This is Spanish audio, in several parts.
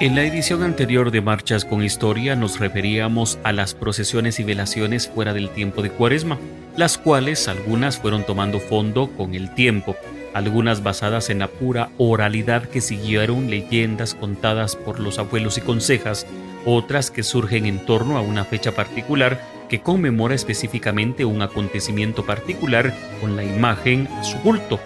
En la edición anterior de Marchas con Historia nos referíamos a las procesiones y velaciones fuera del tiempo de Cuaresma, las cuales algunas fueron tomando fondo con el tiempo, algunas basadas en la pura oralidad que siguieron leyendas contadas por los abuelos y consejas, otras que surgen en torno a una fecha particular que conmemora específicamente un acontecimiento particular con la imagen a su culto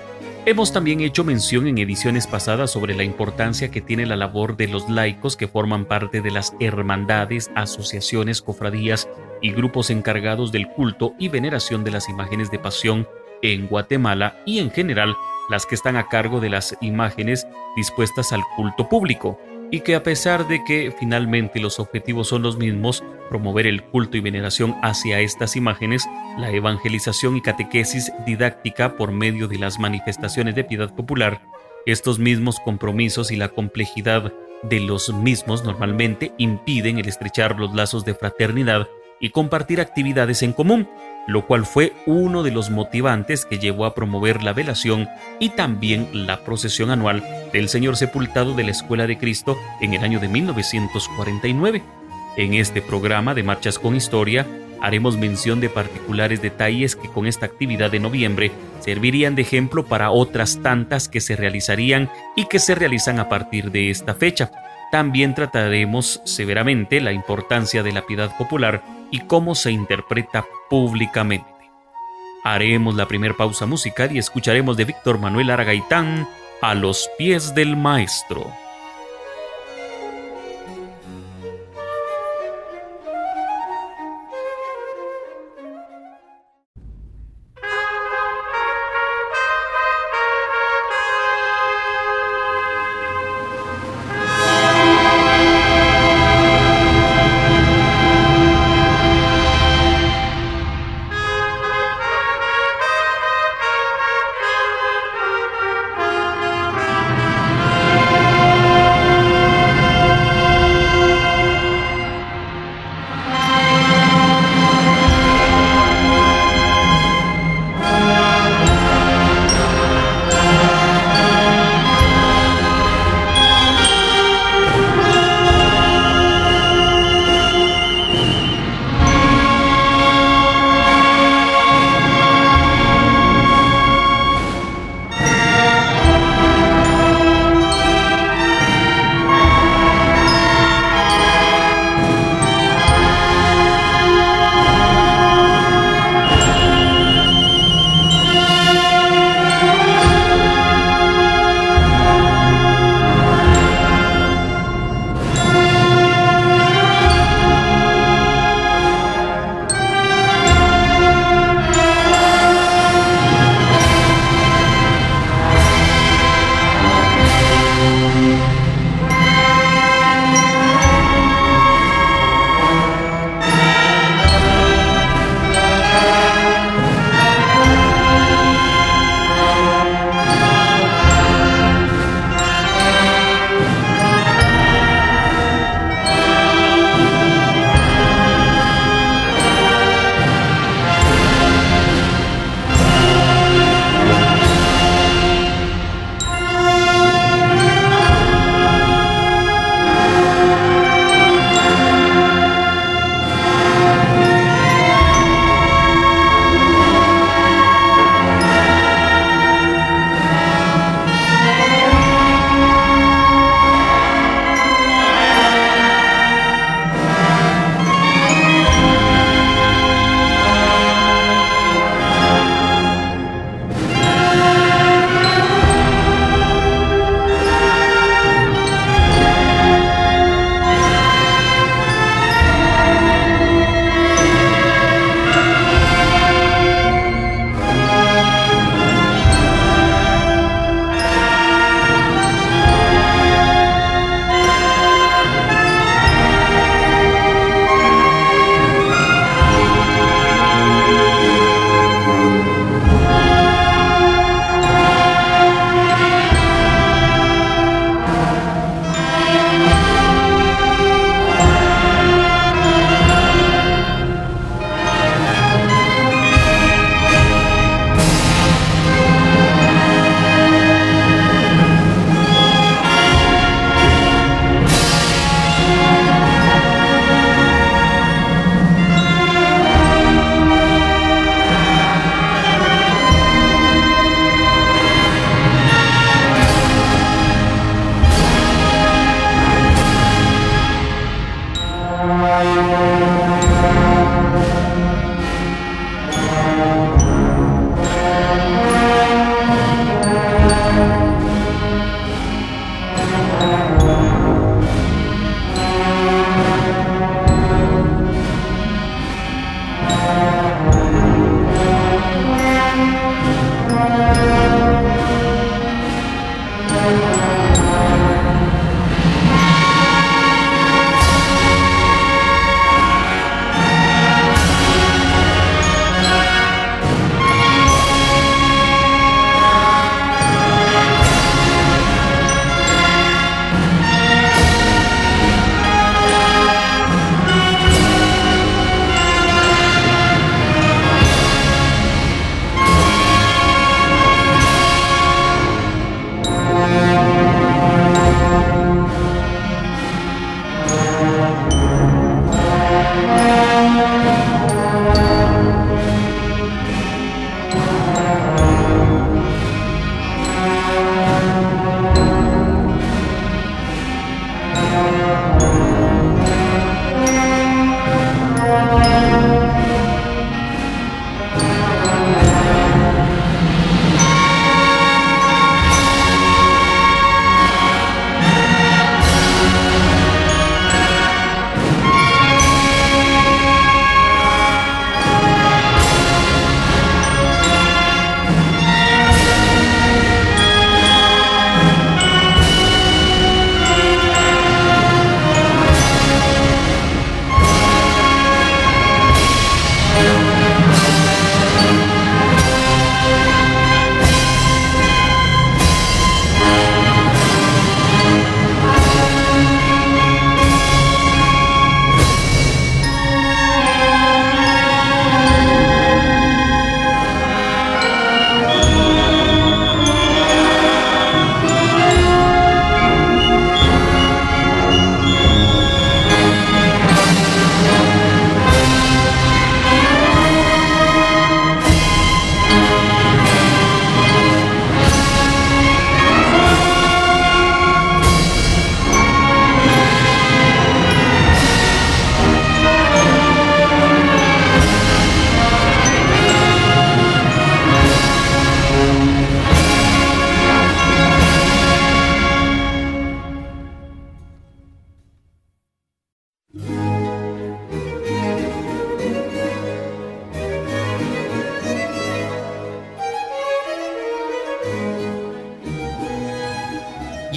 Hemos también hecho mención en ediciones pasadas sobre la importancia que tiene la labor de los laicos que forman parte de las hermandades, asociaciones, cofradías y grupos encargados del culto y veneración de las imágenes de pasión en Guatemala y en general las que están a cargo de las imágenes dispuestas al culto público y que a pesar de que finalmente los objetivos son los mismos, promover el culto y veneración hacia estas imágenes, la evangelización y catequesis didáctica por medio de las manifestaciones de piedad popular, estos mismos compromisos y la complejidad de los mismos normalmente impiden el estrechar los lazos de fraternidad y compartir actividades en común, lo cual fue uno de los motivantes que llevó a promover la velación y también la procesión anual del Señor Sepultado de la Escuela de Cristo en el año de 1949. En este programa de Marchas con Historia haremos mención de particulares detalles que con esta actividad de noviembre servirían de ejemplo para otras tantas que se realizarían y que se realizan a partir de esta fecha. También trataremos severamente la importancia de la piedad popular y cómo se interpreta públicamente. Haremos la primera pausa musical y escucharemos de Víctor Manuel Aragaitán a los pies del maestro.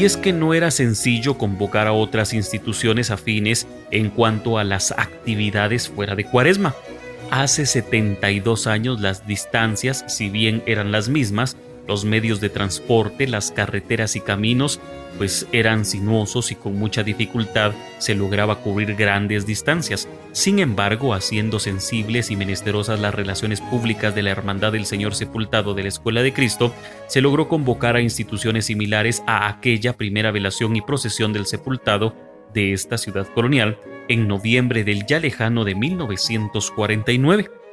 Es que no era sencillo convocar a otras instituciones afines en cuanto a las actividades fuera de Cuaresma. Hace 72 años las distancias, si bien eran las mismas, los medios de transporte, las carreteras y caminos pues eran sinuosos y con mucha dificultad se lograba cubrir grandes distancias. Sin embargo, haciendo sensibles y menesterosas las relaciones públicas de la Hermandad del Señor Sepultado de la Escuela de Cristo, se logró convocar a instituciones similares a aquella primera velación y procesión del sepultado de esta ciudad colonial en noviembre del ya lejano de 1949.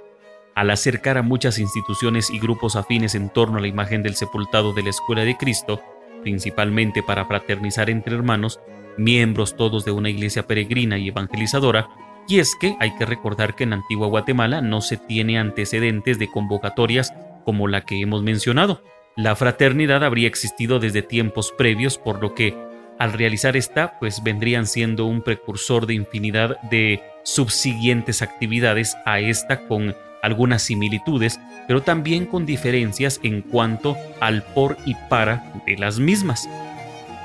Al acercar a muchas instituciones y grupos afines en torno a la imagen del sepultado de la Escuela de Cristo, principalmente para fraternizar entre hermanos, miembros todos de una iglesia peregrina y evangelizadora, y es que hay que recordar que en Antigua Guatemala no se tiene antecedentes de convocatorias como la que hemos mencionado. La fraternidad habría existido desde tiempos previos, por lo que al realizar esta, pues vendrían siendo un precursor de infinidad de subsiguientes actividades a esta con algunas similitudes, pero también con diferencias en cuanto al por y para de las mismas.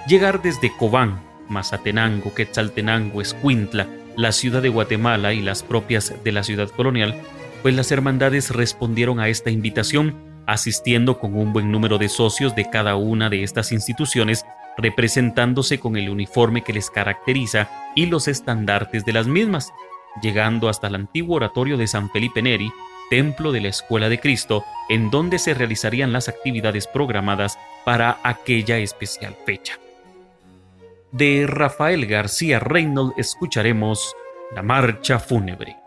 Llegar desde Cobán, Mazatenango, Quetzaltenango, Escuintla, la ciudad de Guatemala y las propias de la ciudad colonial, pues las hermandades respondieron a esta invitación, asistiendo con un buen número de socios de cada una de estas instituciones, representándose con el uniforme que les caracteriza y los estandartes de las mismas, llegando hasta el antiguo oratorio de San Felipe Neri, templo de la Escuela de Cristo, en donde se realizarían las actividades programadas para aquella especial fecha. De Rafael García Reynolds escucharemos la marcha fúnebre.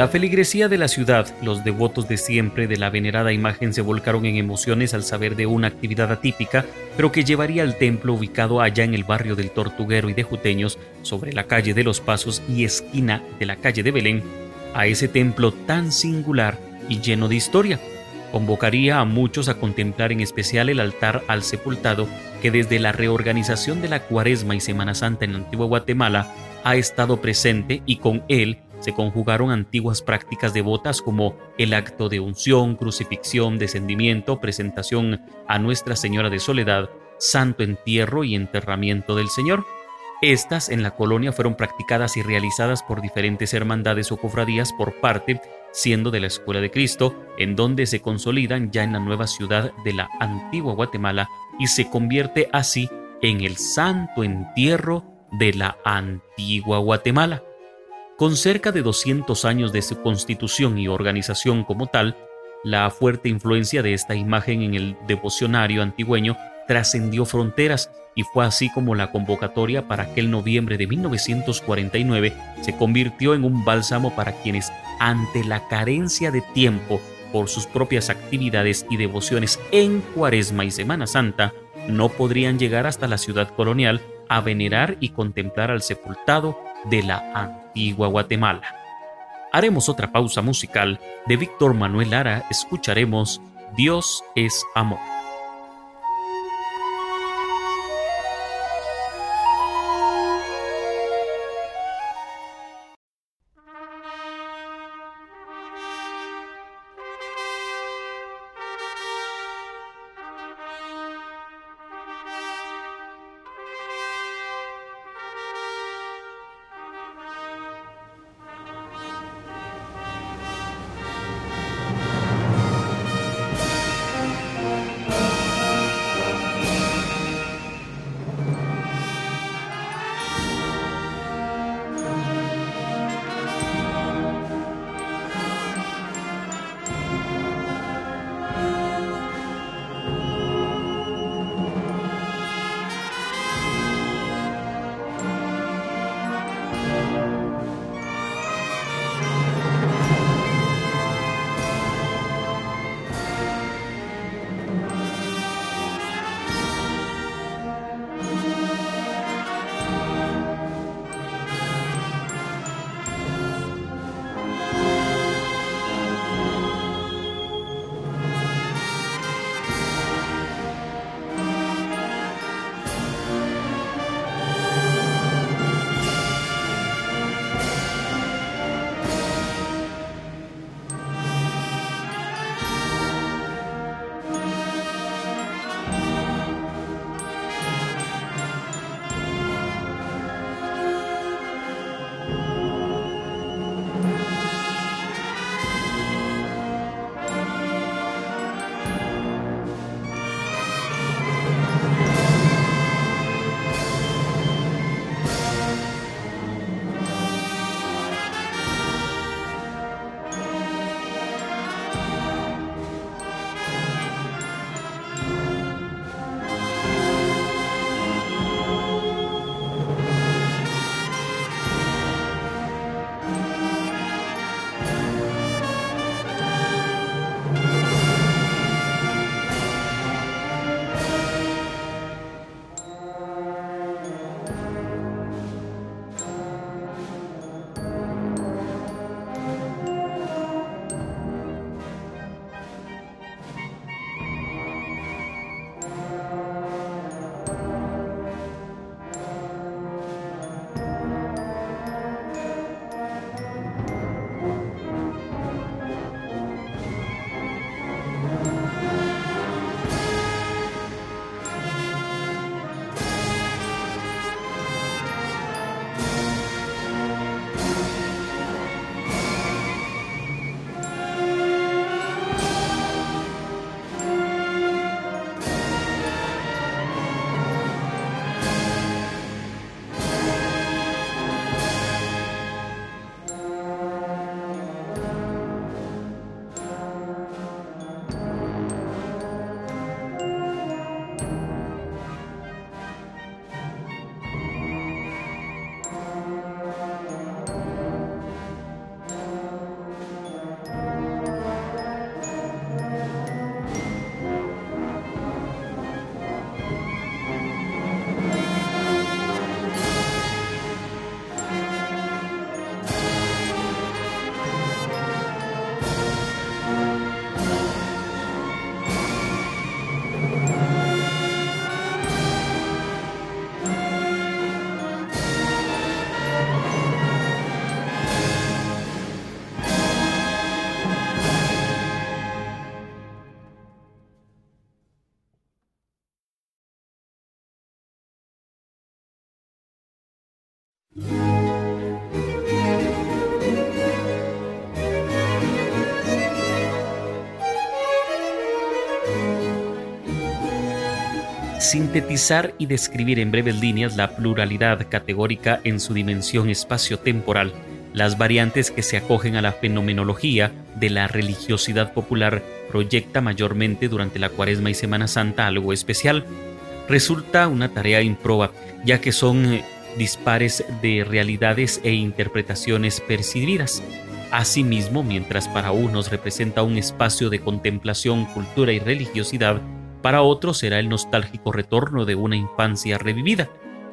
La feligresía de la ciudad, los devotos de siempre de la venerada imagen se volcaron en emociones al saber de una actividad atípica, pero que llevaría al templo ubicado allá en el barrio del Tortuguero y de Juteños, sobre la calle de los Pasos y esquina de la calle de Belén, a ese templo tan singular y lleno de historia. Convocaría a muchos a contemplar en especial el altar al sepultado que desde la reorganización de la Cuaresma y Semana Santa en la antigua Guatemala ha estado presente y con él se conjugaron antiguas prácticas devotas como el acto de unción, crucifixión, descendimiento, presentación a Nuestra Señora de Soledad, santo entierro y enterramiento del Señor. Estas en la colonia fueron practicadas y realizadas por diferentes hermandades o cofradías por parte, siendo de la Escuela de Cristo, en donde se consolidan ya en la nueva ciudad de la antigua Guatemala y se convierte así en el santo entierro de la antigua Guatemala. Con cerca de 200 años de su constitución y organización como tal, la fuerte influencia de esta imagen en el devocionario antigüeño trascendió fronteras y fue así como la convocatoria para aquel noviembre de 1949 se convirtió en un bálsamo para quienes, ante la carencia de tiempo por sus propias actividades y devociones en Cuaresma y Semana Santa, no podrían llegar hasta la ciudad colonial a venerar y contemplar al sepultado de la antigua Guatemala. Haremos otra pausa musical de Víctor Manuel Lara, escucharemos Dios es amor. Sintetizar y describir en breves líneas la pluralidad categórica en su dimensión espacio-temporal, las variantes que se acogen a la fenomenología de la religiosidad popular proyecta mayormente durante la Cuaresma y Semana Santa algo especial. Resulta una tarea improba, ya que son eh, dispares de realidades e interpretaciones percibidas. Asimismo, mientras para unos representa un espacio de contemplación, cultura y religiosidad, para otros será el nostálgico retorno de una infancia revivida.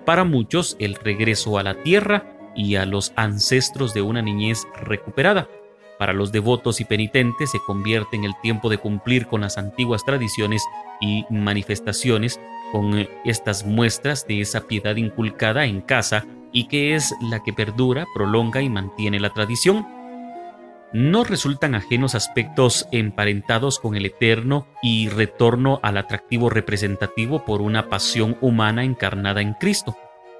Para muchos, el regreso a la tierra y a los ancestros de una niñez recuperada. Para los devotos y penitentes se convierte en el tiempo de cumplir con las antiguas tradiciones y manifestaciones con estas muestras de esa piedad inculcada en casa y que es la que perdura, prolonga y mantiene la tradición no resultan ajenos aspectos emparentados con el eterno y retorno al atractivo representativo por una pasión humana encarnada en Cristo.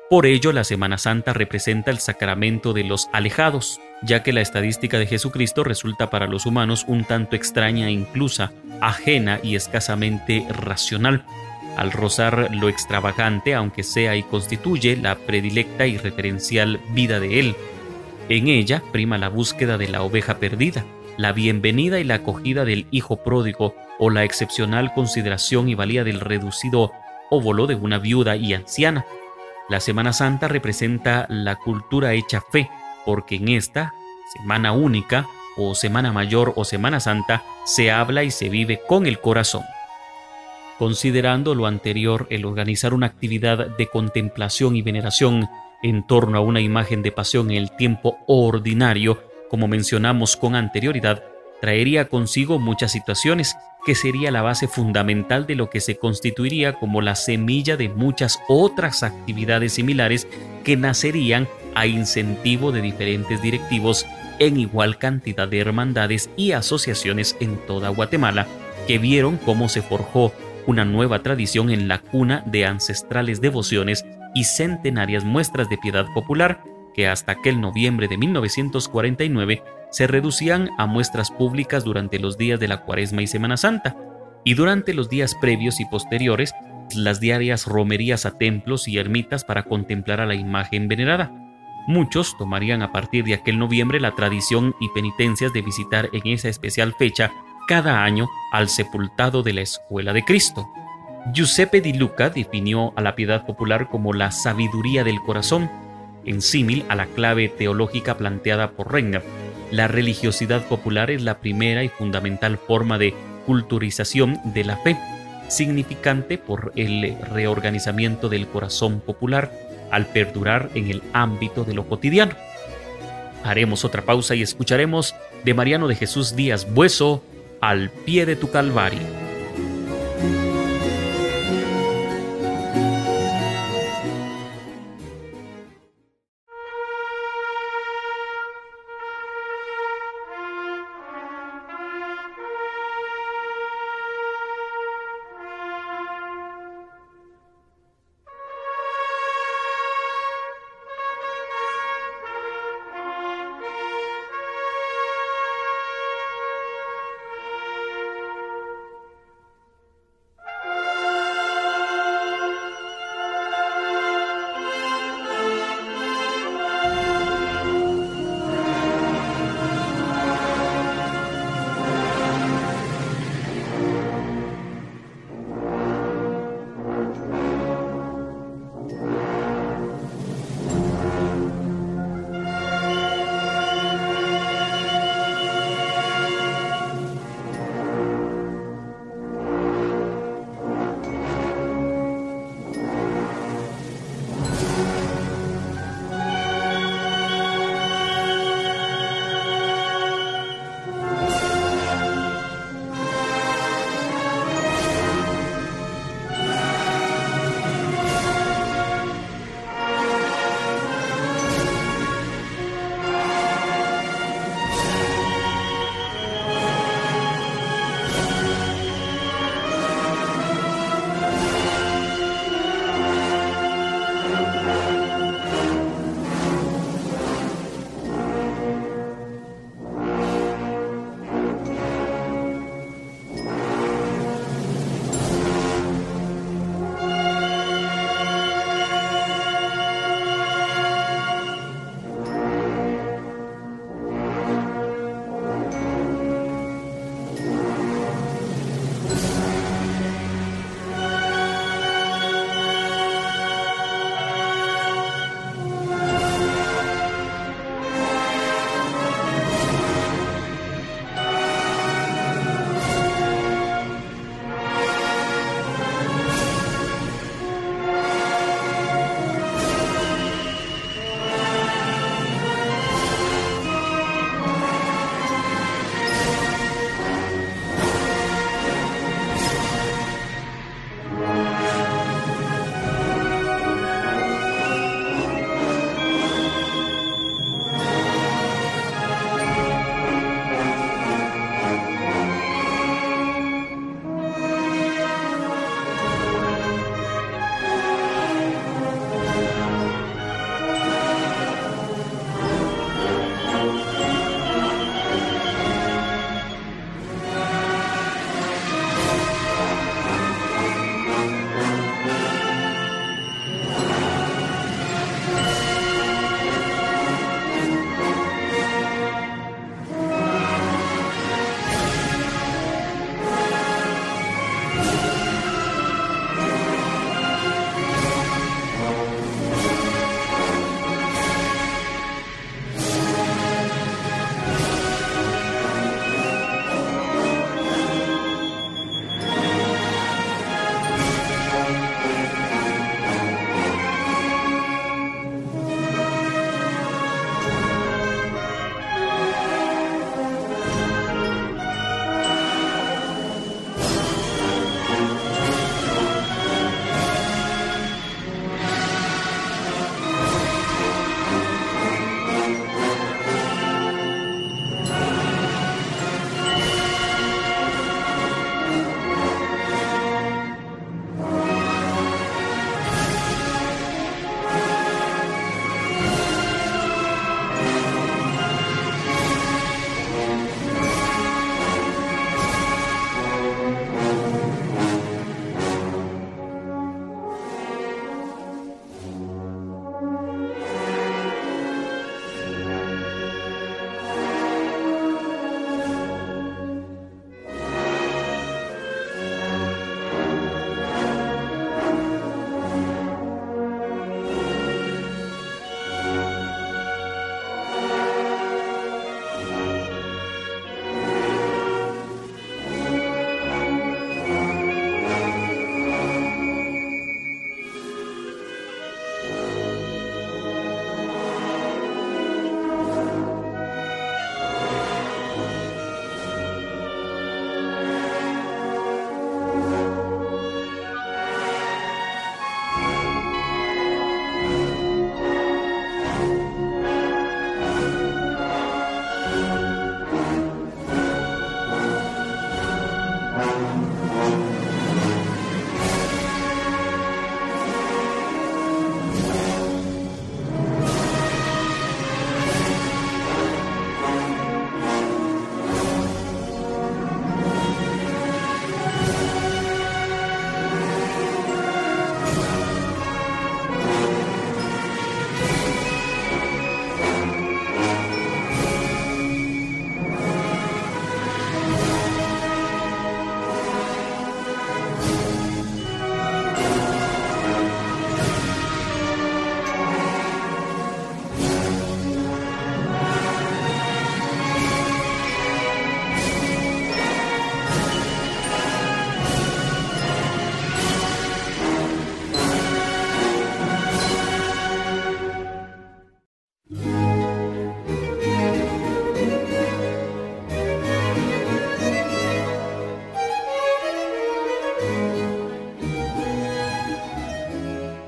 Por ello, la Semana Santa representa el sacramento de los alejados, ya que la estadística de Jesucristo resulta para los humanos un tanto extraña e inclusa, ajena y escasamente racional. Al rozar lo extravagante, aunque sea y constituye la predilecta y referencial vida de Él, en ella prima la búsqueda de la oveja perdida, la bienvenida y la acogida del hijo pródigo o la excepcional consideración y valía del reducido óvulo de una viuda y anciana. La Semana Santa representa la cultura hecha fe, porque en esta Semana Única o Semana Mayor o Semana Santa se habla y se vive con el corazón. Considerando lo anterior, el organizar una actividad de contemplación y veneración en torno a una imagen de pasión en el tiempo ordinario, como mencionamos con anterioridad, traería consigo muchas situaciones que sería la base fundamental de lo que se constituiría como la semilla de muchas otras actividades similares que nacerían a incentivo de diferentes directivos en igual cantidad de hermandades y asociaciones en toda Guatemala, que vieron cómo se forjó una nueva tradición en la cuna de ancestrales devociones y centenarias muestras de piedad popular que hasta aquel noviembre de 1949 se reducían a muestras públicas durante los días de la Cuaresma y Semana Santa, y durante los días previos y posteriores las diarias romerías a templos y ermitas para contemplar a la imagen venerada. Muchos tomarían a partir de aquel noviembre la tradición y penitencias de visitar en esa especial fecha cada año al sepultado de la Escuela de Cristo. Giuseppe Di Luca definió a la piedad popular como la sabiduría del corazón, en símil a la clave teológica planteada por Renga. La religiosidad popular es la primera y fundamental forma de culturización de la fe, significante por el reorganizamiento del corazón popular al perdurar en el ámbito de lo cotidiano. Haremos otra pausa y escucharemos de Mariano de Jesús Díaz Bueso, Al pie de tu Calvario.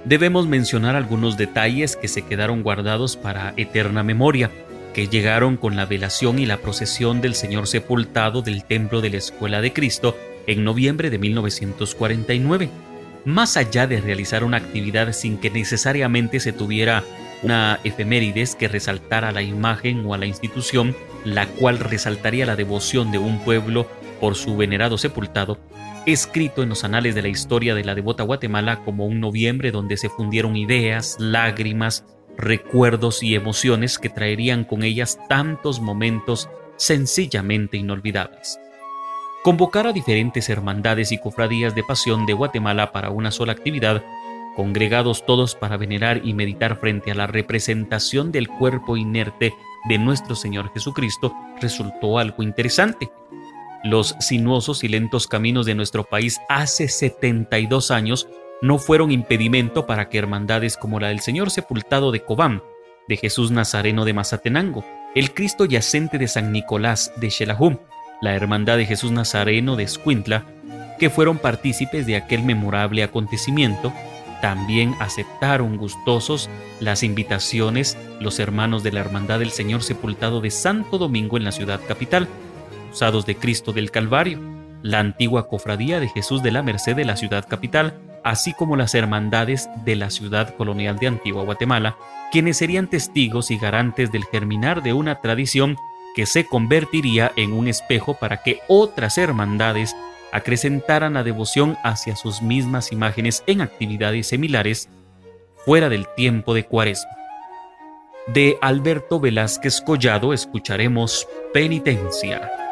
Debemos mencionar algunos detalles que se quedaron guardados para eterna memoria, que llegaron con la velación y la procesión del Señor sepultado del templo de la Escuela de Cristo en noviembre de 1949. Más allá de realizar una actividad sin que necesariamente se tuviera una efemérides que resaltara la imagen o a la institución, la cual resaltaría la devoción de un pueblo por su venerado sepultado, escrito en los anales de la historia de la devota Guatemala como un noviembre donde se fundieron ideas, lágrimas, recuerdos y emociones que traerían con ellas tantos momentos sencillamente inolvidables. Convocar a diferentes hermandades y cofradías de pasión de Guatemala para una sola actividad congregados todos para venerar y meditar frente a la representación del cuerpo inerte de nuestro Señor Jesucristo, resultó algo interesante. Los sinuosos y lentos caminos de nuestro país hace 72 años no fueron impedimento para que hermandades como la del Señor Sepultado de Cobán, de Jesús Nazareno de Mazatenango, el Cristo Yacente de San Nicolás de Xelahum, la Hermandad de Jesús Nazareno de Escuintla, que fueron partícipes de aquel memorable acontecimiento también aceptaron gustosos las invitaciones los hermanos de la Hermandad del Señor Sepultado de Santo Domingo en la ciudad capital, de Cristo del Calvario, la antigua cofradía de Jesús de la Merced de la ciudad capital, así como las hermandades de la ciudad colonial de Antigua Guatemala, quienes serían testigos y garantes del germinar de una tradición que se convertiría en un espejo para que otras hermandades acrecentaran la devoción hacia sus mismas imágenes en actividades similares fuera del tiempo de Cuaresma. De Alberto Velázquez Collado escucharemos Penitencia.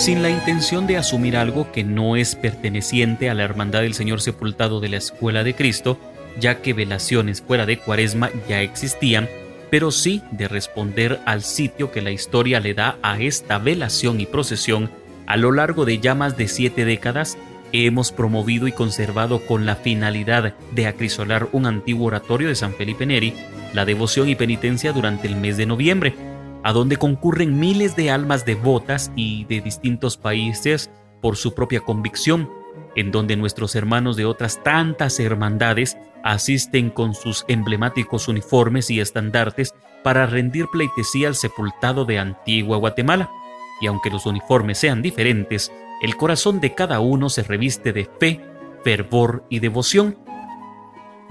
Sin la intención de asumir algo que no es perteneciente a la Hermandad del Señor Sepultado de la Escuela de Cristo, ya que velaciones fuera de Cuaresma ya existían, pero sí de responder al sitio que la historia le da a esta velación y procesión a lo largo de ya más de siete décadas hemos promovido y conservado con la finalidad de acrisolar un antiguo oratorio de San Felipe Neri, la devoción y penitencia durante el mes de noviembre, a donde concurren miles de almas devotas y de distintos países por su propia convicción, en donde nuestros hermanos de otras tantas hermandades asisten con sus emblemáticos uniformes y estandartes para rendir pleitesía al sepultado de Antigua Guatemala. Y aunque los uniformes sean diferentes, el corazón de cada uno se reviste de fe, fervor y devoción.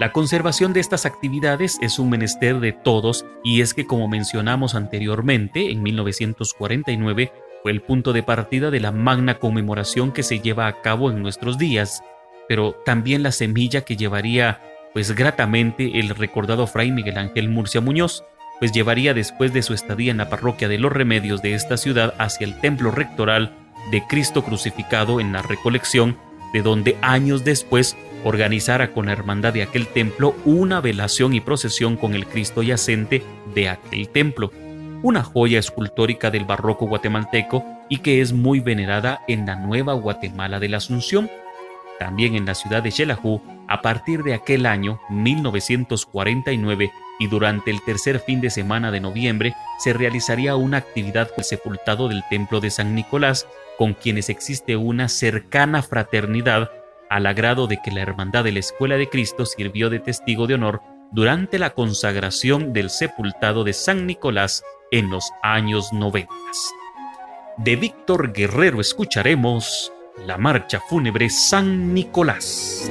La conservación de estas actividades es un menester de todos y es que como mencionamos anteriormente, en 1949 fue el punto de partida de la magna conmemoración que se lleva a cabo en nuestros días, pero también la semilla que llevaría pues gratamente el recordado fray Miguel Ángel Murcia Muñoz, pues llevaría después de su estadía en la parroquia de los remedios de esta ciudad hacia el templo rectoral de Cristo crucificado en la recolección, de donde años después organizara con la hermandad de aquel templo una velación y procesión con el Cristo yacente de aquel templo, una joya escultórica del barroco guatemalteco y que es muy venerada en la nueva Guatemala de la Asunción. También en la ciudad de Xelajú, a partir de aquel año 1949 y durante el tercer fin de semana de noviembre, se realizaría una actividad con el sepultado del templo de San Nicolás con quienes existe una cercana fraternidad al grado de que la Hermandad de la Escuela de Cristo sirvió de testigo de honor durante la consagración del sepultado de San Nicolás en los años noventas. De Víctor Guerrero escucharemos la marcha fúnebre San Nicolás.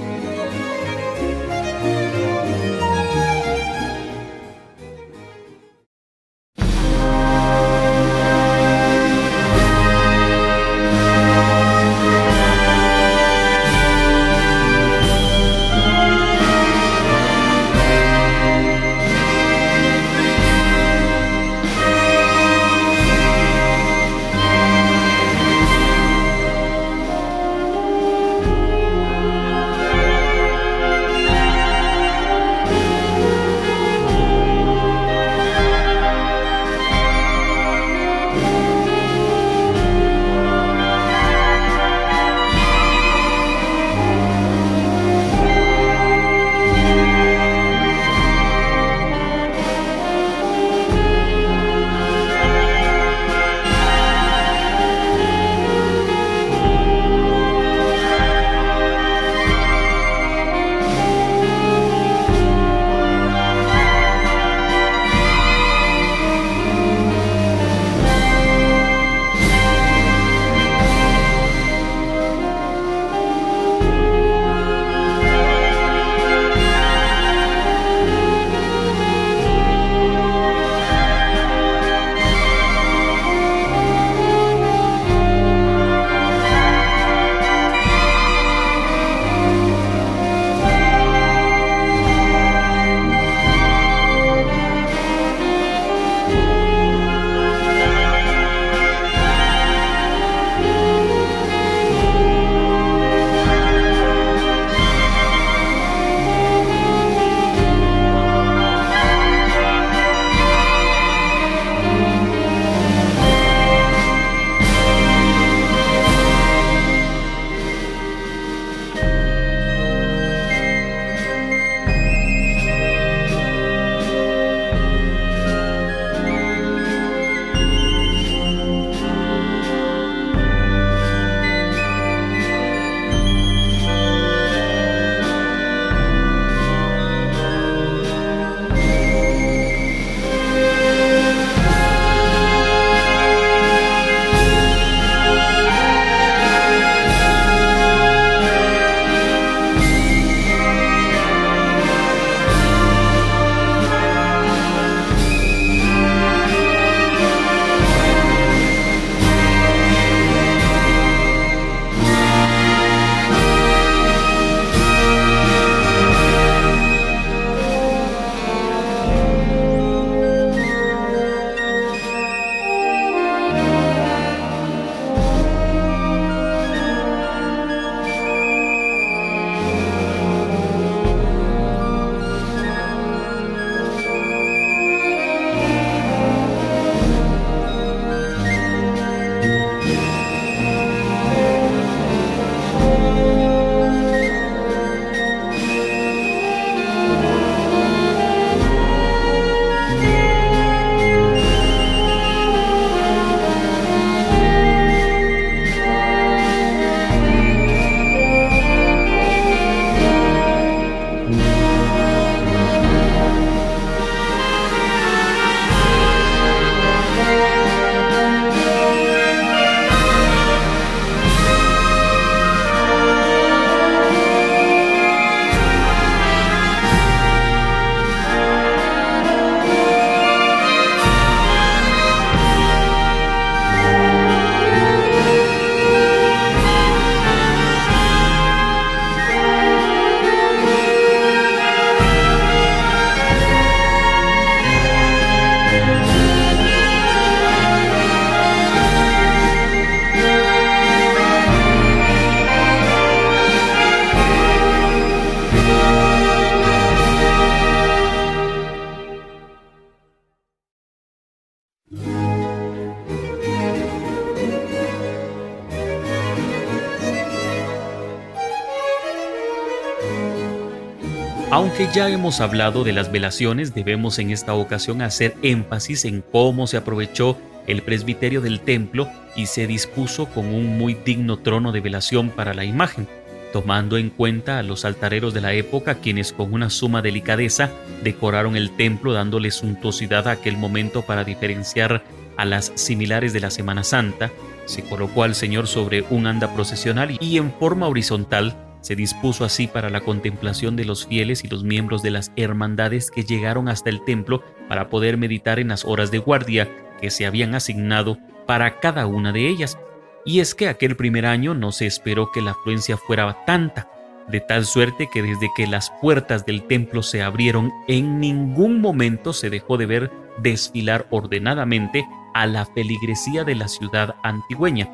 Ya hemos hablado de las velaciones, debemos en esta ocasión hacer énfasis en cómo se aprovechó el presbiterio del templo y se dispuso con un muy digno trono de velación para la imagen, tomando en cuenta a los altareros de la época quienes con una suma delicadeza decoraron el templo dándole suntuosidad a aquel momento para diferenciar a las similares de la Semana Santa, se colocó al Señor sobre un anda procesional y en forma horizontal se dispuso así para la contemplación de los fieles y los miembros de las hermandades que llegaron hasta el templo para poder meditar en las horas de guardia que se habían asignado para cada una de ellas. Y es que aquel primer año no se esperó que la afluencia fuera tanta, de tal suerte que desde que las puertas del templo se abrieron en ningún momento se dejó de ver desfilar ordenadamente a la feligresía de la ciudad antigüeña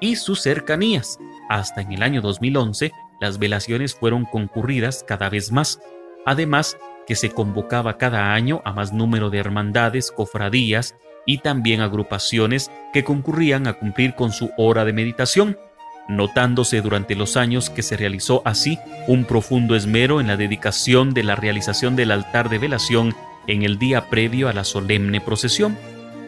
y sus cercanías. Hasta en el año 2011, las velaciones fueron concurridas cada vez más. Además, que se convocaba cada año a más número de hermandades, cofradías y también agrupaciones que concurrían a cumplir con su hora de meditación, notándose durante los años que se realizó así un profundo esmero en la dedicación de la realización del altar de velación en el día previo a la solemne procesión.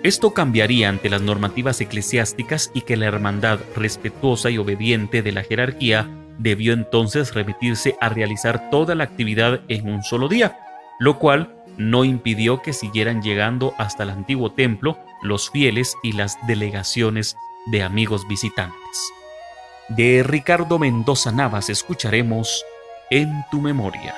Esto cambiaría ante las normativas eclesiásticas y que la hermandad respetuosa y obediente de la jerarquía debió entonces remitirse a realizar toda la actividad en un solo día, lo cual no impidió que siguieran llegando hasta el antiguo templo los fieles y las delegaciones de amigos visitantes. De Ricardo Mendoza Navas escucharemos En tu memoria.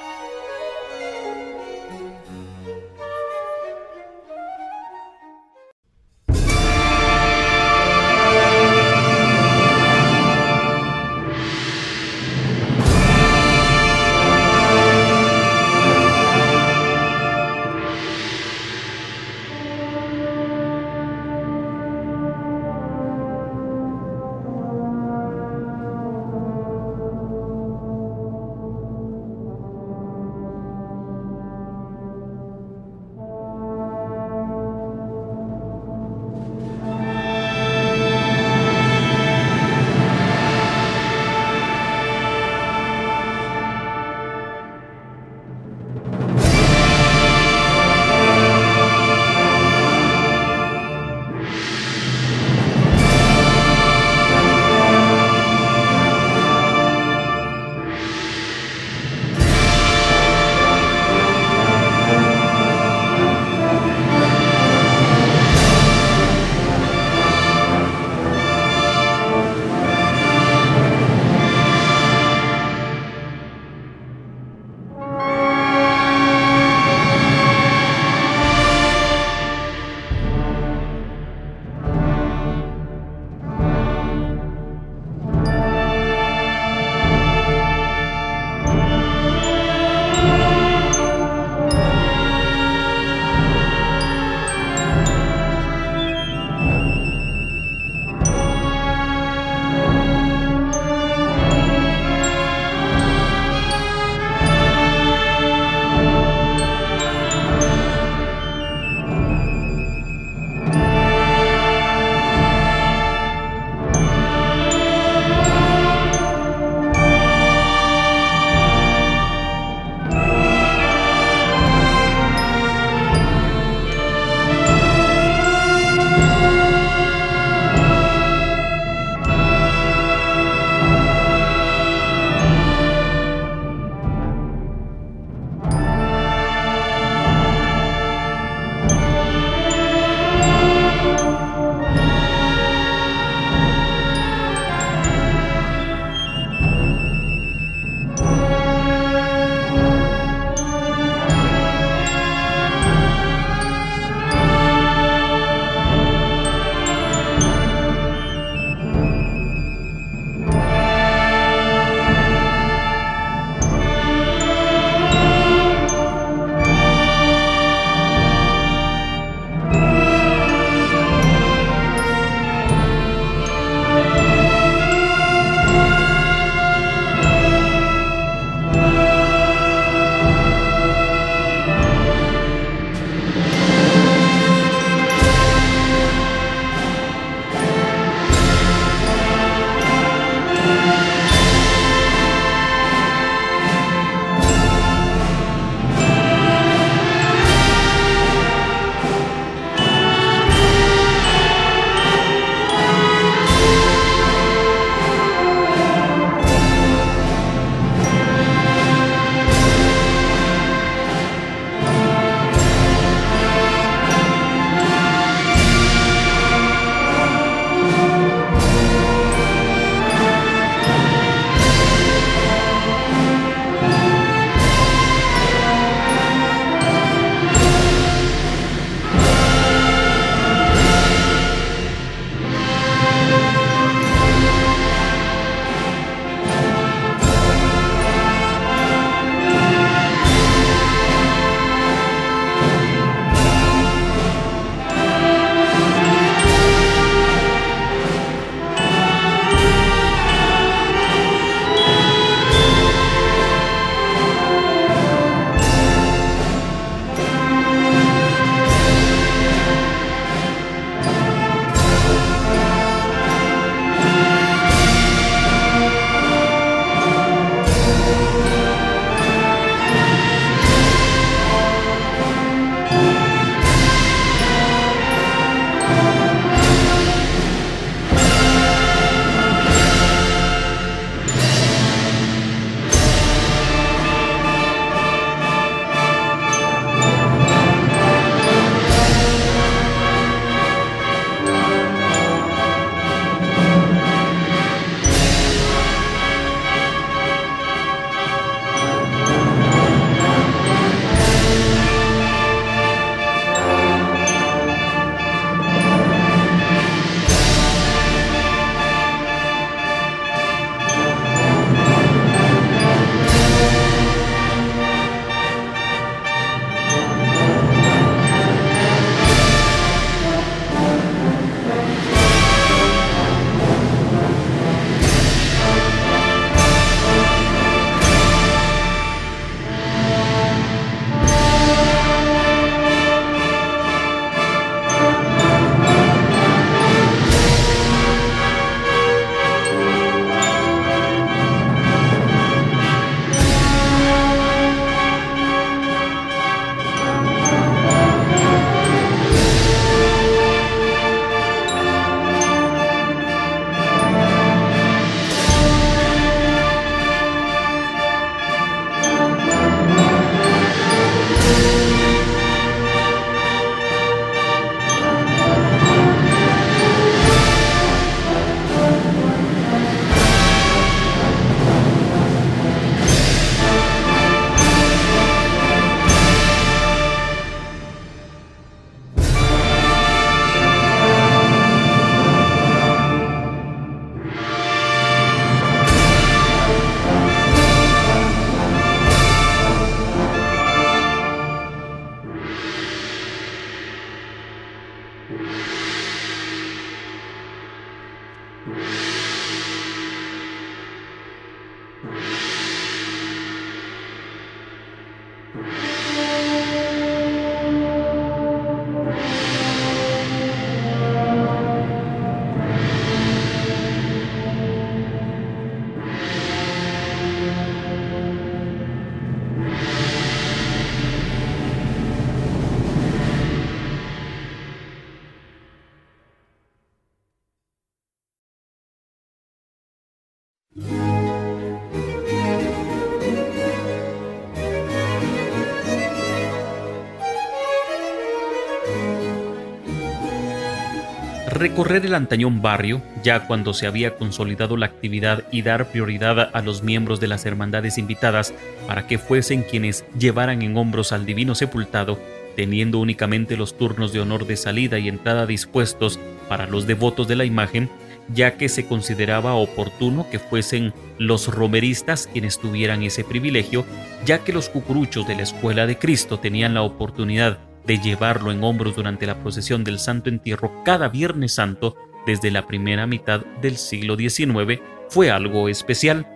Recorrer el antañón barrio, ya cuando se había consolidado la actividad y dar prioridad a los miembros de las hermandades invitadas para que fuesen quienes llevaran en hombros al divino sepultado, teniendo únicamente los turnos de honor de salida y entrada dispuestos para los devotos de la imagen, ya que se consideraba oportuno que fuesen los romeristas quienes tuvieran ese privilegio, ya que los cucuruchos de la Escuela de Cristo tenían la oportunidad de llevarlo en hombros durante la procesión del Santo Entierro cada Viernes Santo desde la primera mitad del siglo XIX fue algo especial.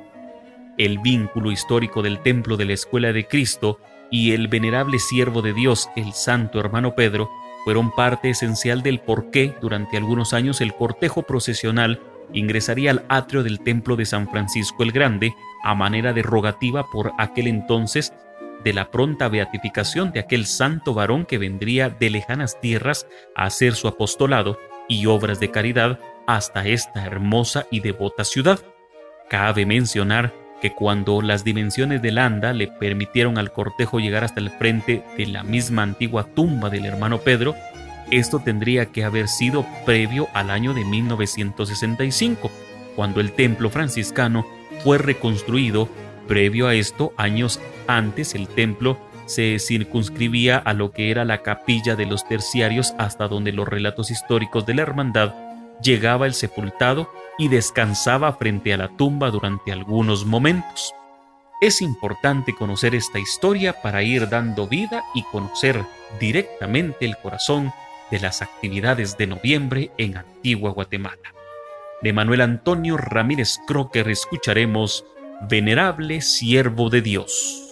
El vínculo histórico del templo de la Escuela de Cristo y el venerable siervo de Dios, el Santo Hermano Pedro, fueron parte esencial del por qué durante algunos años el cortejo procesional ingresaría al atrio del templo de San Francisco el Grande a manera de rogativa por aquel entonces de la pronta beatificación de aquel santo varón que vendría de lejanas tierras a hacer su apostolado y obras de caridad hasta esta hermosa y devota ciudad. Cabe mencionar que cuando las dimensiones del anda le permitieron al cortejo llegar hasta el frente de la misma antigua tumba del hermano Pedro, esto tendría que haber sido previo al año de 1965, cuando el templo franciscano fue reconstruido Previo a esto, años antes, el templo se circunscribía a lo que era la capilla de los terciarios hasta donde los relatos históricos de la hermandad llegaba el sepultado y descansaba frente a la tumba durante algunos momentos. Es importante conocer esta historia para ir dando vida y conocer directamente el corazón de las actividades de noviembre en Antigua Guatemala. De Manuel Antonio Ramírez Crocker escucharemos venerable siervo de Dios.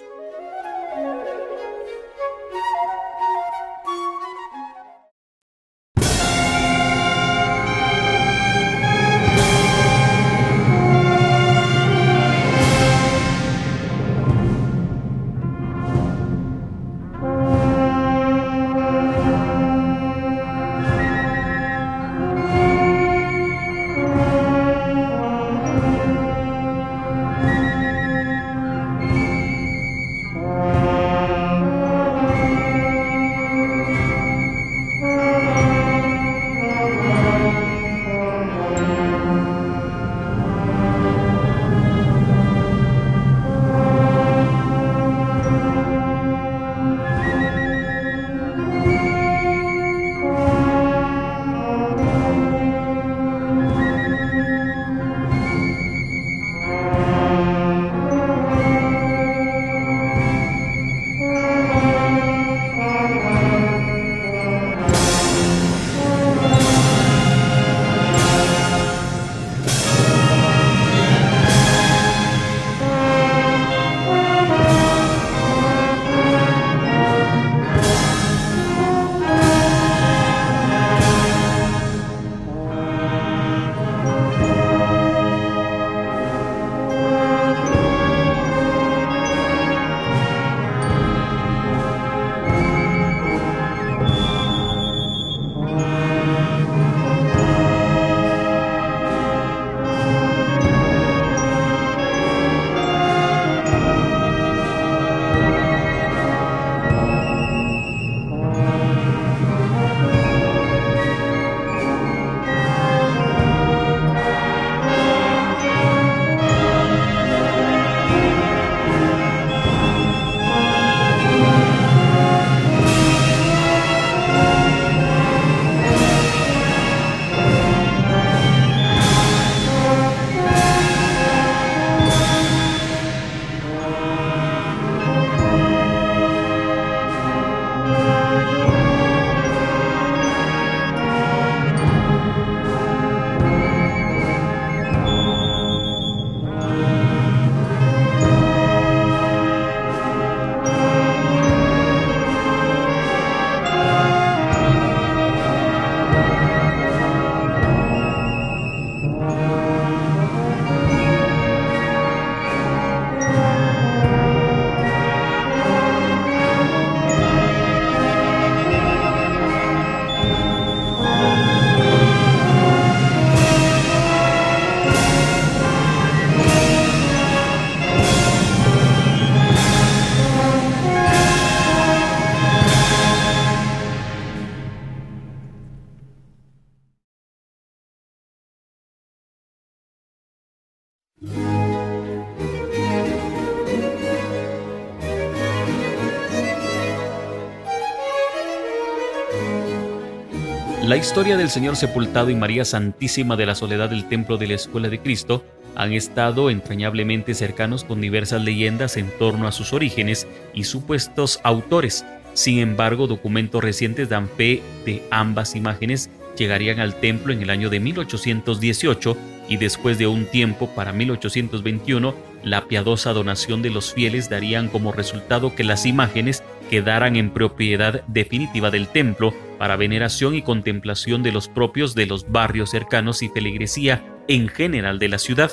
La historia del Señor sepultado y María Santísima de la Soledad del Templo de la Escuela de Cristo han estado entrañablemente cercanos con diversas leyendas en torno a sus orígenes y supuestos autores. Sin embargo, documentos recientes dan fe de ambas imágenes llegarían al templo en el año de 1818 y después de un tiempo, para 1821, la piadosa donación de los fieles darían como resultado que las imágenes quedaran en propiedad definitiva del templo para veneración y contemplación de los propios de los barrios cercanos y feligresía en general de la ciudad.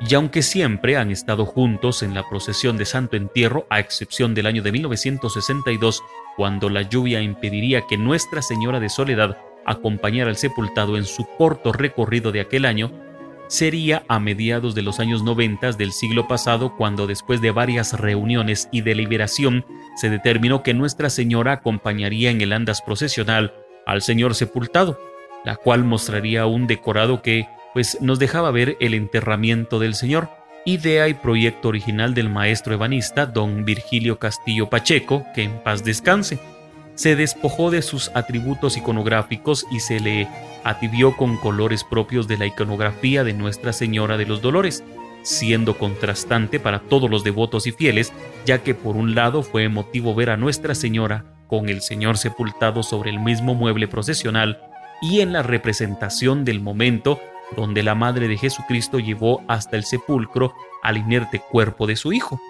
Y aunque siempre han estado juntos en la procesión de Santo Entierro, a excepción del año de 1962, cuando la lluvia impediría que Nuestra Señora de Soledad acompañara al sepultado en su corto recorrido de aquel año, sería a mediados de los años 90 del siglo pasado cuando después de varias reuniones y deliberación se determinó que Nuestra Señora acompañaría en el andas procesional al Señor sepultado, la cual mostraría un decorado que pues nos dejaba ver el enterramiento del Señor, idea y proyecto original del maestro ebanista don Virgilio Castillo Pacheco, que en paz descanse. Se despojó de sus atributos iconográficos y se le atibió con colores propios de la iconografía de Nuestra Señora de los Dolores, siendo contrastante para todos los devotos y fieles, ya que por un lado fue emotivo ver a Nuestra Señora con el Señor sepultado sobre el mismo mueble procesional y en la representación del momento donde la Madre de Jesucristo llevó hasta el sepulcro al inerte cuerpo de su Hijo.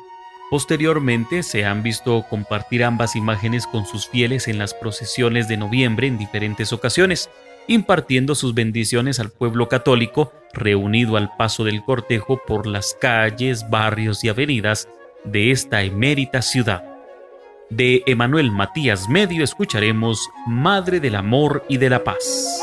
Posteriormente se han visto compartir ambas imágenes con sus fieles en las procesiones de noviembre en diferentes ocasiones, impartiendo sus bendiciones al pueblo católico reunido al paso del cortejo por las calles, barrios y avenidas de esta emérita ciudad. De Emanuel Matías Medio escucharemos Madre del Amor y de la Paz.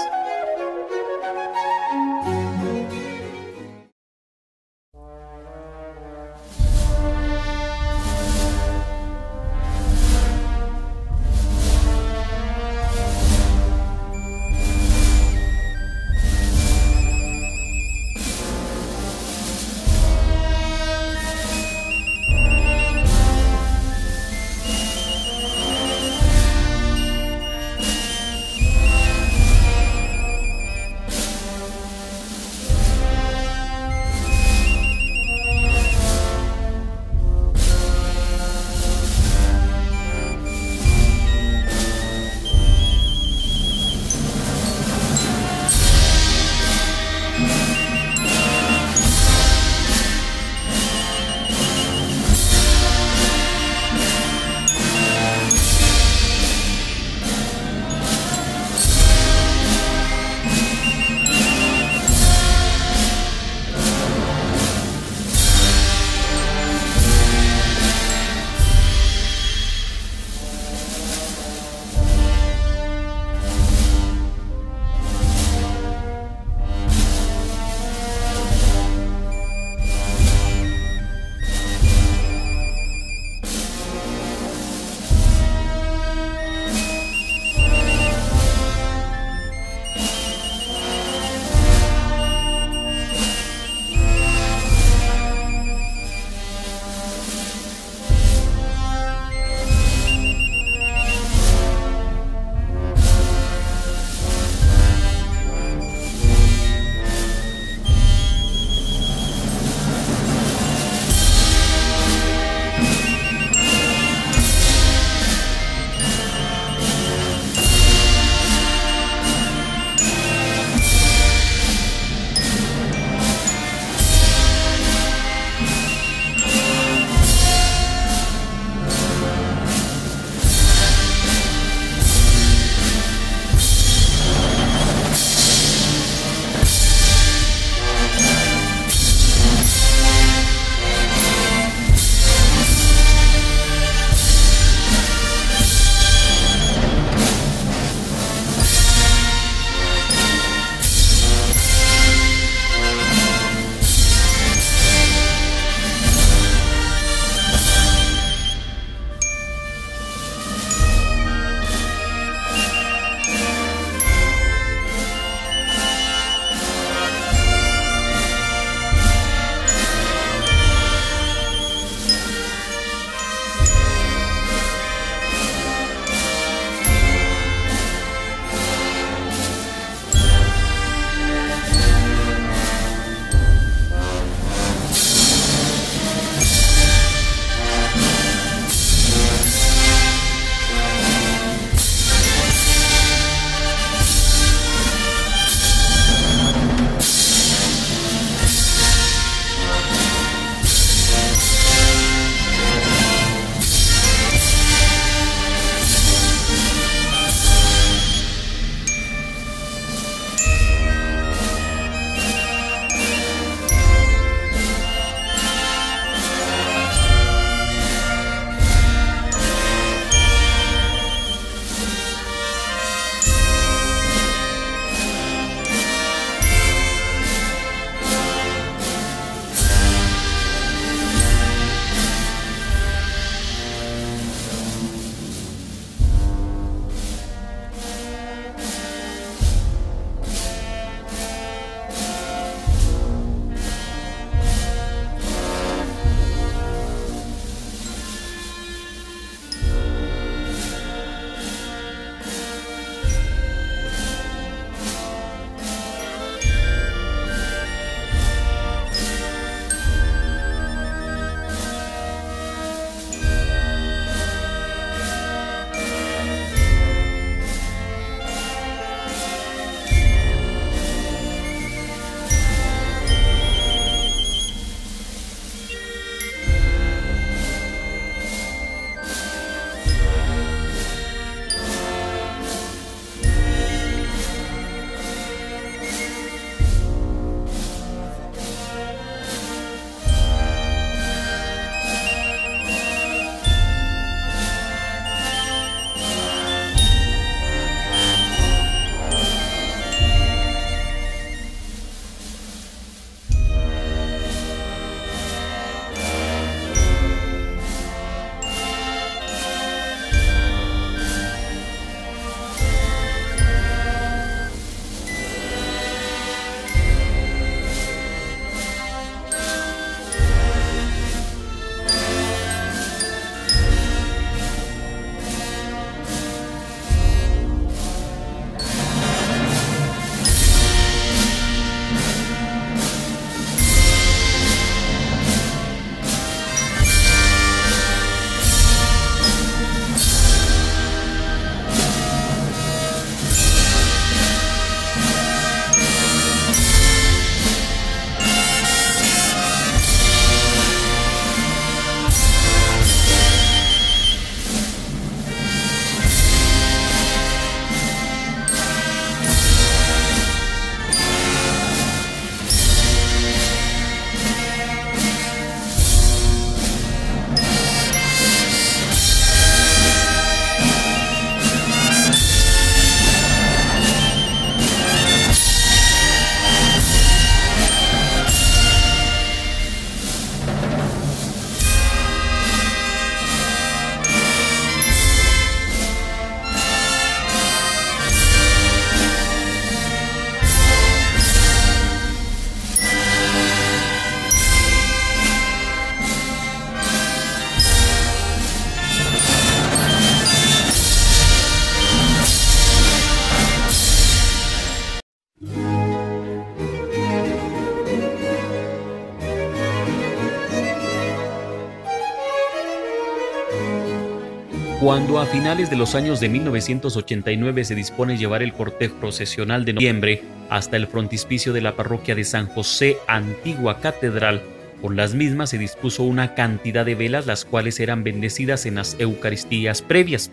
Cuando a finales de los años de 1989 se dispone llevar el cortejo procesional de noviembre hasta el frontispicio de la parroquia de San José, antigua catedral, con las mismas se dispuso una cantidad de velas las cuales eran bendecidas en las Eucaristías previas.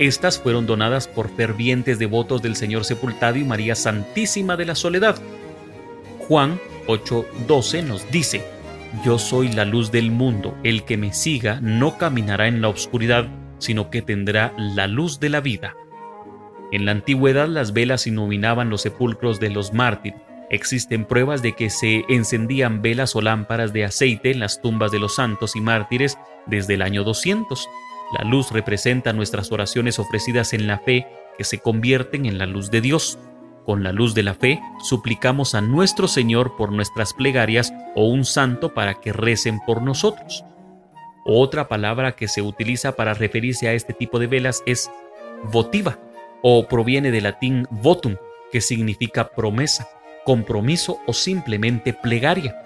Estas fueron donadas por fervientes devotos del Señor Sepultado y María Santísima de la Soledad. Juan 8:12 nos dice, Yo soy la luz del mundo, el que me siga no caminará en la oscuridad, sino que tendrá la luz de la vida. En la antigüedad las velas iluminaban los sepulcros de los mártires. Existen pruebas de que se encendían velas o lámparas de aceite en las tumbas de los santos y mártires desde el año 200. La luz representa nuestras oraciones ofrecidas en la fe que se convierten en la luz de Dios. Con la luz de la fe suplicamos a nuestro Señor por nuestras plegarias o un santo para que recen por nosotros. Otra palabra que se utiliza para referirse a este tipo de velas es votiva o proviene del latín votum, que significa promesa, compromiso o simplemente plegaria.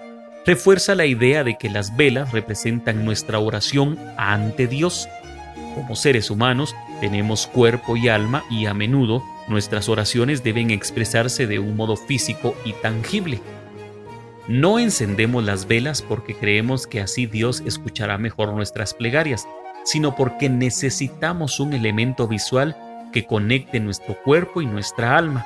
Refuerza la idea de que las velas representan nuestra oración ante Dios. Como seres humanos tenemos cuerpo y alma y a menudo nuestras oraciones deben expresarse de un modo físico y tangible. No encendemos las velas porque creemos que así Dios escuchará mejor nuestras plegarias, sino porque necesitamos un elemento visual que conecte nuestro cuerpo y nuestra alma.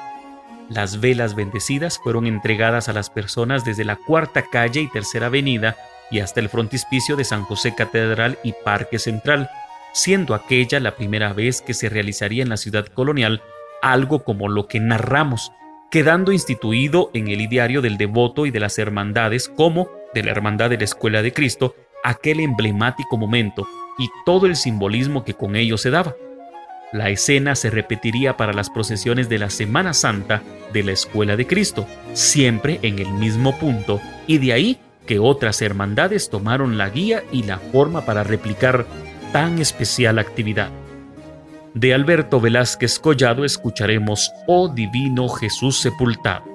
Las velas bendecidas fueron entregadas a las personas desde la cuarta calle y tercera avenida y hasta el frontispicio de San José Catedral y Parque Central, siendo aquella la primera vez que se realizaría en la ciudad colonial algo como lo que narramos quedando instituido en el ideario del devoto y de las hermandades como de la Hermandad de la Escuela de Cristo aquel emblemático momento y todo el simbolismo que con ello se daba. La escena se repetiría para las procesiones de la Semana Santa de la Escuela de Cristo, siempre en el mismo punto, y de ahí que otras hermandades tomaron la guía y la forma para replicar tan especial actividad. De Alberto Velázquez Collado escucharemos Oh Divino Jesús Sepultado.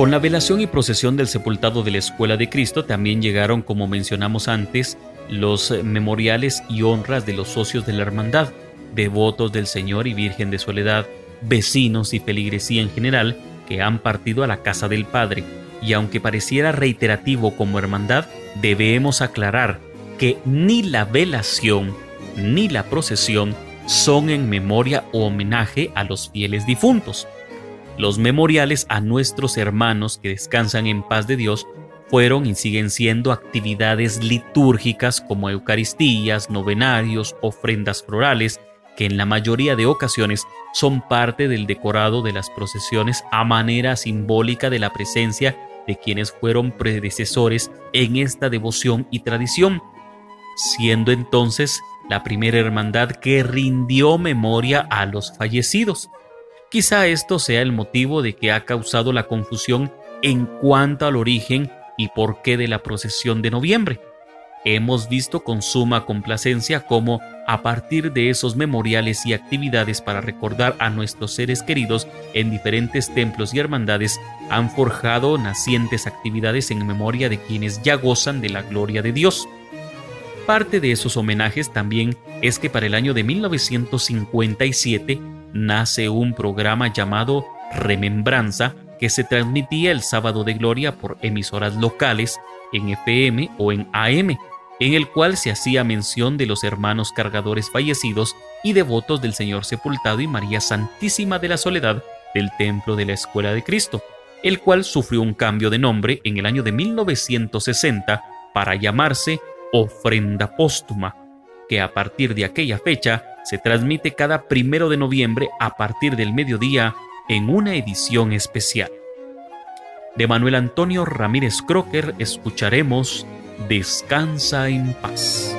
Con la velación y procesión del sepultado de la Escuela de Cristo también llegaron, como mencionamos antes, los memoriales y honras de los socios de la hermandad, devotos del Señor y Virgen de Soledad, vecinos y feligresía en general que han partido a la casa del Padre. Y aunque pareciera reiterativo como hermandad, debemos aclarar que ni la velación ni la procesión son en memoria o homenaje a los fieles difuntos. Los memoriales a nuestros hermanos que descansan en paz de Dios fueron y siguen siendo actividades litúrgicas como Eucaristías, novenarios, ofrendas florales, que en la mayoría de ocasiones son parte del decorado de las procesiones a manera simbólica de la presencia de quienes fueron predecesores en esta devoción y tradición, siendo entonces la primera hermandad que rindió memoria a los fallecidos. Quizá esto sea el motivo de que ha causado la confusión en cuanto al origen y porqué de la procesión de noviembre. Hemos visto con suma complacencia cómo, a partir de esos memoriales y actividades para recordar a nuestros seres queridos en diferentes templos y hermandades, han forjado nacientes actividades en memoria de quienes ya gozan de la gloria de Dios. Parte de esos homenajes también es que para el año de 1957 nace un programa llamado Remembranza que se transmitía el sábado de gloria por emisoras locales en FM o en AM, en el cual se hacía mención de los hermanos cargadores fallecidos y devotos del Señor sepultado y María Santísima de la Soledad del Templo de la Escuela de Cristo, el cual sufrió un cambio de nombre en el año de 1960 para llamarse ofrenda póstuma, que a partir de aquella fecha se transmite cada primero de noviembre a partir del mediodía en una edición especial. De Manuel Antonio Ramírez Crocker escucharemos Descansa en paz.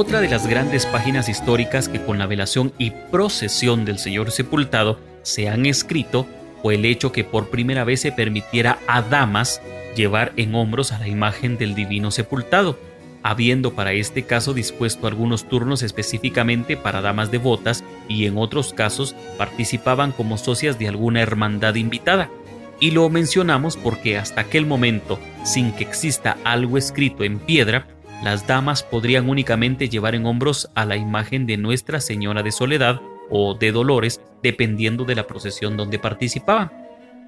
Otra de las grandes páginas históricas que con la velación y procesión del Señor sepultado se han escrito fue el hecho que por primera vez se permitiera a damas llevar en hombros a la imagen del divino sepultado, habiendo para este caso dispuesto algunos turnos específicamente para damas devotas y en otros casos participaban como socias de alguna hermandad invitada. Y lo mencionamos porque hasta aquel momento, sin que exista algo escrito en piedra, las damas podrían únicamente llevar en hombros a la imagen de Nuestra Señora de Soledad o de Dolores, dependiendo de la procesión donde participaban.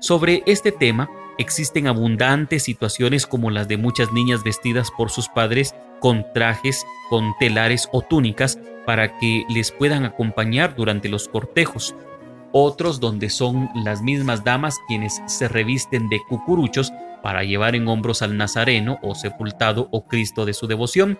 Sobre este tema existen abundantes situaciones como las de muchas niñas vestidas por sus padres con trajes, con telares o túnicas para que les puedan acompañar durante los cortejos. Otros donde son las mismas damas quienes se revisten de cucuruchos para llevar en hombros al Nazareno o sepultado o Cristo de su devoción,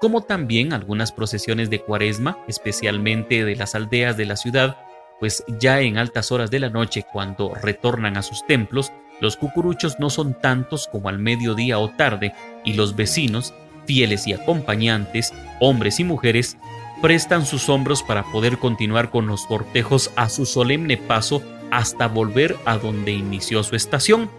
como también algunas procesiones de cuaresma, especialmente de las aldeas de la ciudad, pues ya en altas horas de la noche cuando retornan a sus templos, los cucuruchos no son tantos como al mediodía o tarde y los vecinos, fieles y acompañantes, hombres y mujeres, prestan sus hombros para poder continuar con los cortejos a su solemne paso hasta volver a donde inició su estación.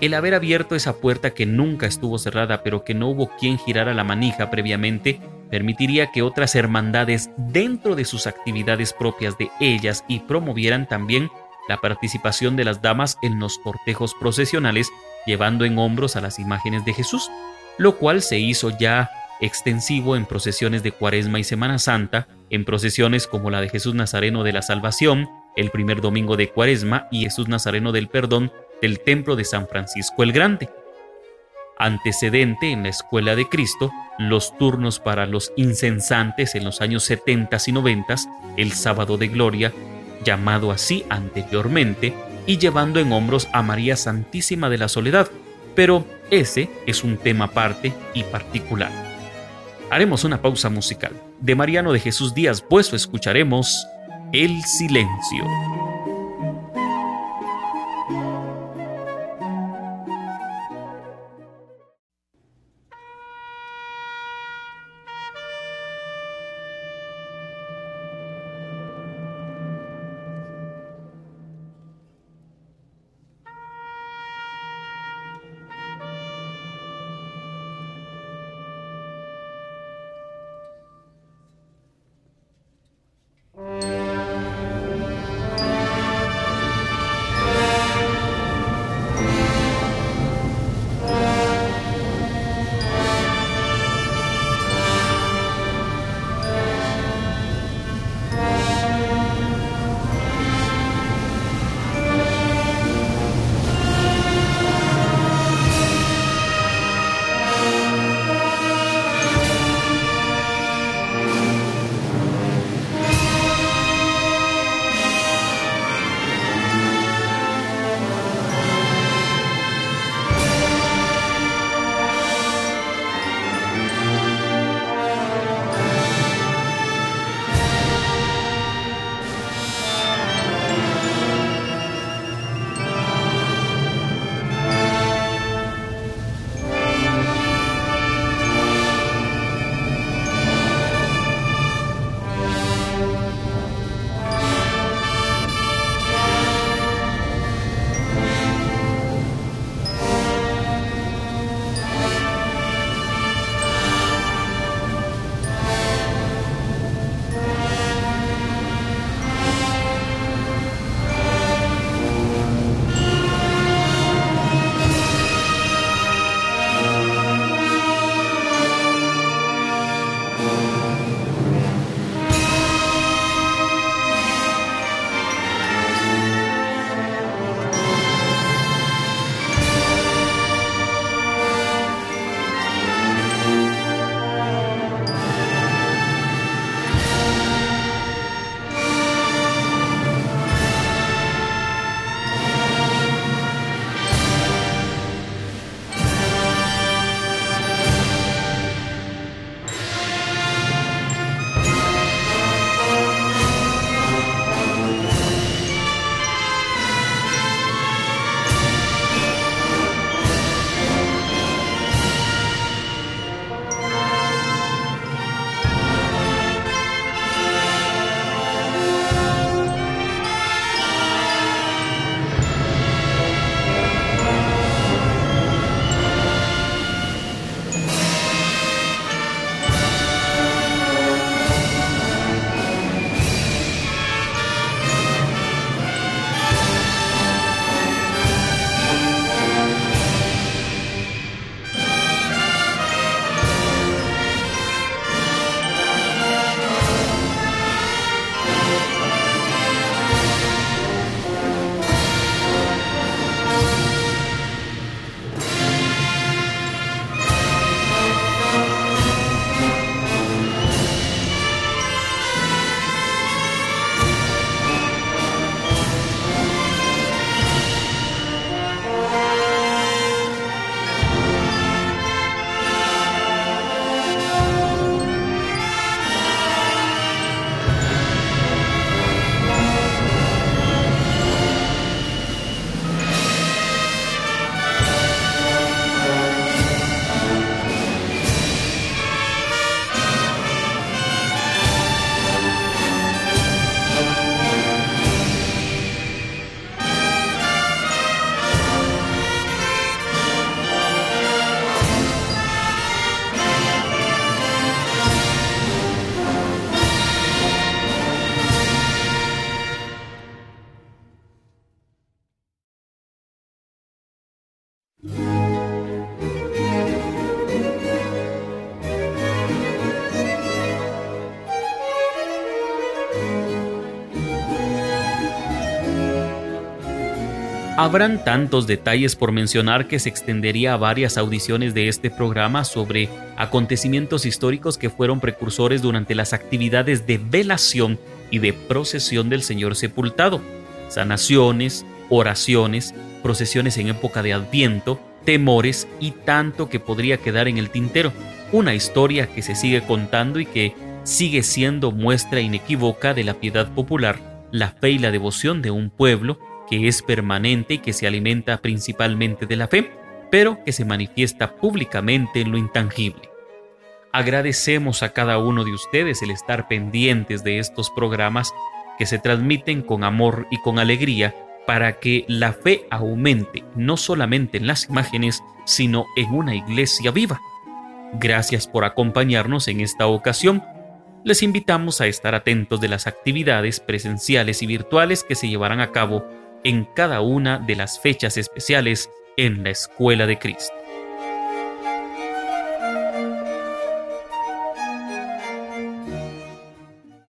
El haber abierto esa puerta que nunca estuvo cerrada pero que no hubo quien girara la manija previamente, permitiría que otras hermandades dentro de sus actividades propias de ellas y promovieran también la participación de las damas en los cortejos procesionales llevando en hombros a las imágenes de Jesús, lo cual se hizo ya extensivo en procesiones de Cuaresma y Semana Santa, en procesiones como la de Jesús Nazareno de la Salvación, el primer domingo de Cuaresma y Jesús Nazareno del Perdón del Templo de San Francisco el Grande. Antecedente en la Escuela de Cristo, los turnos para los incensantes en los años 70 y 90, el Sábado de Gloria, llamado así anteriormente, y llevando en hombros a María Santísima de la Soledad, pero ese es un tema aparte y particular. Haremos una pausa musical. De Mariano de Jesús Díaz Bueso escucharemos El Silencio. Habrán tantos detalles por mencionar que se extendería a varias audiciones de este programa sobre acontecimientos históricos que fueron precursores durante las actividades de velación y de procesión del Señor sepultado, sanaciones, oraciones, procesiones en época de Adviento, temores y tanto que podría quedar en el tintero. Una historia que se sigue contando y que sigue siendo muestra inequívoca de la piedad popular, la fe y la devoción de un pueblo que es permanente y que se alimenta principalmente de la fe, pero que se manifiesta públicamente en lo intangible. Agradecemos a cada uno de ustedes el estar pendientes de estos programas que se transmiten con amor y con alegría para que la fe aumente no solamente en las imágenes, sino en una iglesia viva. Gracias por acompañarnos en esta ocasión. Les invitamos a estar atentos de las actividades presenciales y virtuales que se llevarán a cabo en cada una de las fechas especiales en la Escuela de Cristo.